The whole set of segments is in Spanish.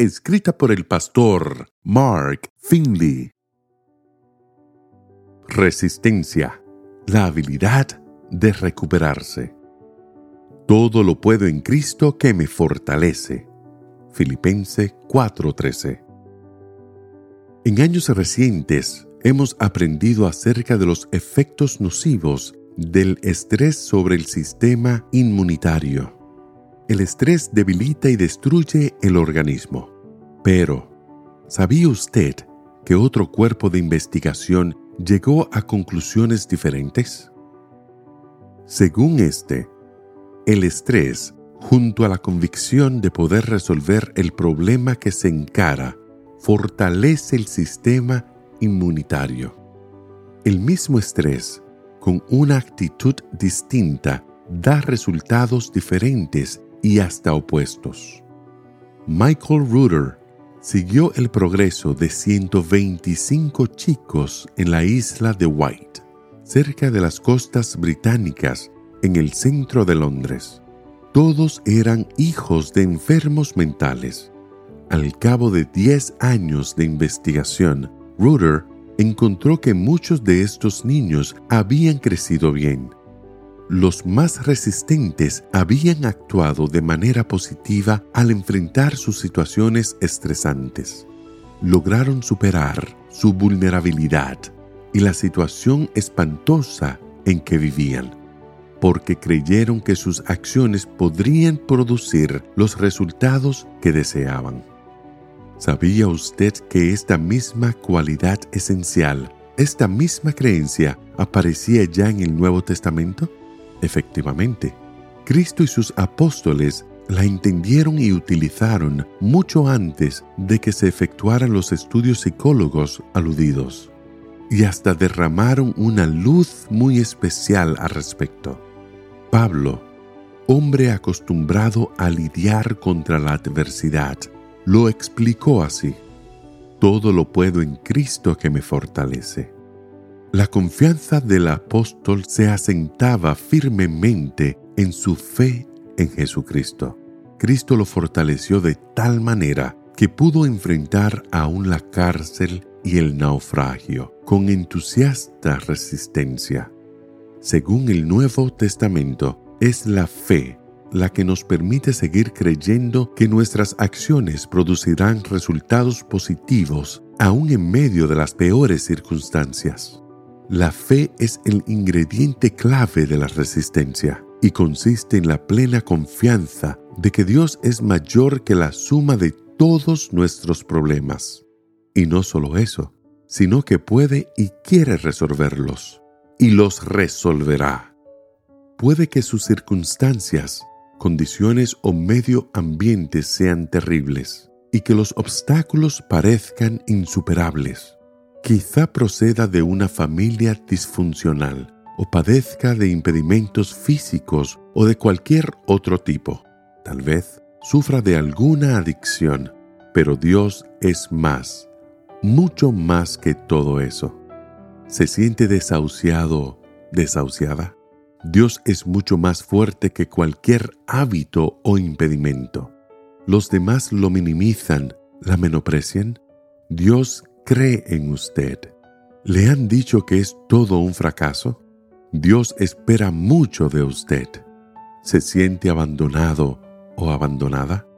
escrita por el pastor Mark Finley. Resistencia, la habilidad de recuperarse. Todo lo puedo en Cristo que me fortalece. Filipense 4:13. En años recientes hemos aprendido acerca de los efectos nocivos del estrés sobre el sistema inmunitario el estrés debilita y destruye el organismo. Pero, ¿sabía usted que otro cuerpo de investigación llegó a conclusiones diferentes? Según este, el estrés, junto a la convicción de poder resolver el problema que se encara, fortalece el sistema inmunitario. El mismo estrés, con una actitud distinta, da resultados diferentes y hasta opuestos. Michael Reuter siguió el progreso de 125 chicos en la isla de White, cerca de las costas británicas en el centro de Londres. Todos eran hijos de enfermos mentales. Al cabo de 10 años de investigación, Reuter encontró que muchos de estos niños habían crecido bien los más resistentes habían actuado de manera positiva al enfrentar sus situaciones estresantes. Lograron superar su vulnerabilidad y la situación espantosa en que vivían, porque creyeron que sus acciones podrían producir los resultados que deseaban. ¿Sabía usted que esta misma cualidad esencial, esta misma creencia, aparecía ya en el Nuevo Testamento? Efectivamente, Cristo y sus apóstoles la entendieron y utilizaron mucho antes de que se efectuaran los estudios psicólogos aludidos, y hasta derramaron una luz muy especial al respecto. Pablo, hombre acostumbrado a lidiar contra la adversidad, lo explicó así. Todo lo puedo en Cristo que me fortalece. La confianza del apóstol se asentaba firmemente en su fe en Jesucristo. Cristo lo fortaleció de tal manera que pudo enfrentar aún la cárcel y el naufragio con entusiasta resistencia. Según el Nuevo Testamento, es la fe la que nos permite seguir creyendo que nuestras acciones producirán resultados positivos aún en medio de las peores circunstancias. La fe es el ingrediente clave de la resistencia y consiste en la plena confianza de que Dios es mayor que la suma de todos nuestros problemas. Y no solo eso, sino que puede y quiere resolverlos, y los resolverá. Puede que sus circunstancias, condiciones o medio ambiente sean terribles, y que los obstáculos parezcan insuperables Quizá proceda de una familia disfuncional o padezca de impedimentos físicos o de cualquier otro tipo. Tal vez sufra de alguna adicción, pero Dios es más, mucho más que todo eso. ¿Se siente desahuciado, desahuciada? Dios es mucho más fuerte que cualquier hábito o impedimento. Los demás lo minimizan, la menosprecian. Dios cree en usted. ¿Le han dicho que es todo un fracaso? Dios espera mucho de usted. ¿Se siente abandonado o abandonada?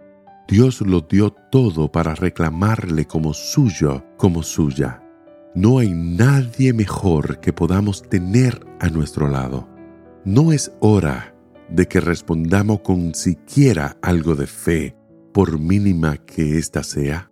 Dios lo dio todo para reclamarle como suyo, como suya. No hay nadie mejor que podamos tener a nuestro lado. No es hora de que respondamos con siquiera algo de fe, por mínima que ésta sea.